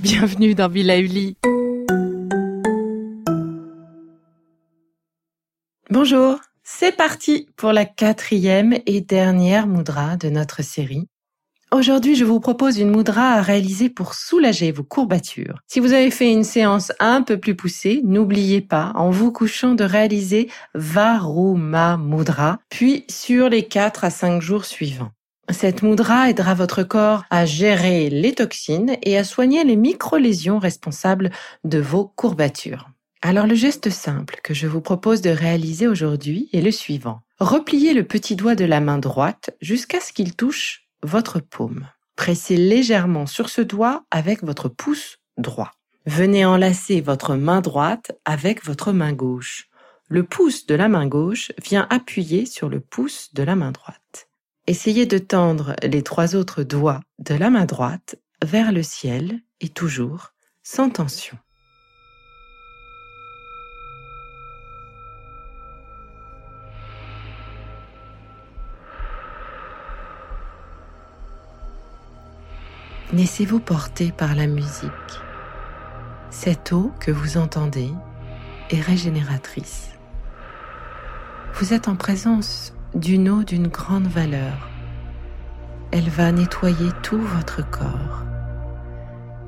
Bienvenue dans Villa. Bonjour c'est parti pour la quatrième et dernière moudra de notre série. Aujourd'hui, je vous propose une moudra à réaliser pour soulager vos courbatures. Si vous avez fait une séance un peu plus poussée, n'oubliez pas, en vous couchant, de réaliser Varuma Mudra, puis sur les 4 à 5 jours suivants. Cette moudra aidera votre corps à gérer les toxines et à soigner les micro-lésions responsables de vos courbatures. Alors le geste simple que je vous propose de réaliser aujourd'hui est le suivant. Repliez le petit doigt de la main droite jusqu'à ce qu'il touche votre paume. Pressez légèrement sur ce doigt avec votre pouce droit. Venez enlacer votre main droite avec votre main gauche. Le pouce de la main gauche vient appuyer sur le pouce de la main droite. Essayez de tendre les trois autres doigts de la main droite vers le ciel et toujours sans tension. Laissez-vous porter par la musique. Cette eau que vous entendez est régénératrice. Vous êtes en présence d'une eau d'une grande valeur. Elle va nettoyer tout votre corps.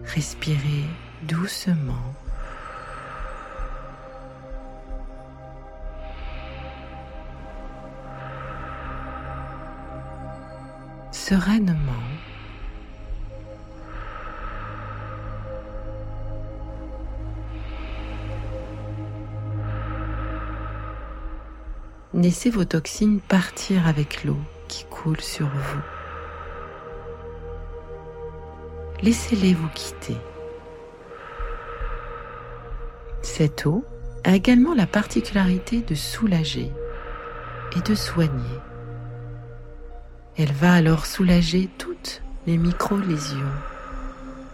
Respirez doucement. Sereinement. Laissez vos toxines partir avec l'eau qui coule sur vous. Laissez-les vous quitter. Cette eau a également la particularité de soulager et de soigner. Elle va alors soulager toutes les micro-lésions.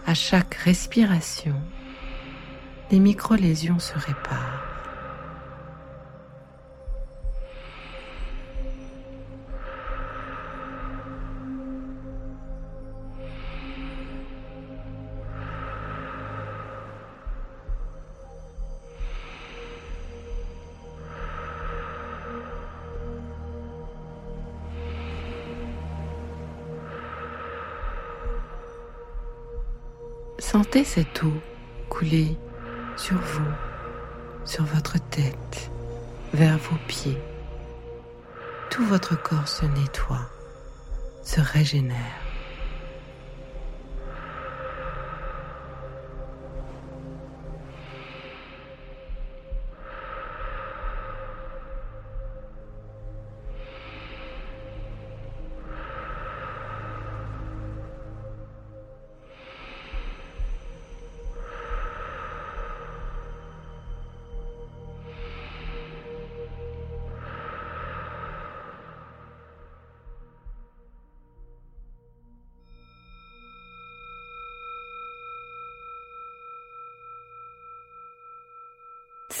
À chaque respiration, les micro-lésions se réparent. Sentez cette eau couler sur vous, sur votre tête, vers vos pieds. Tout votre corps se nettoie, se régénère.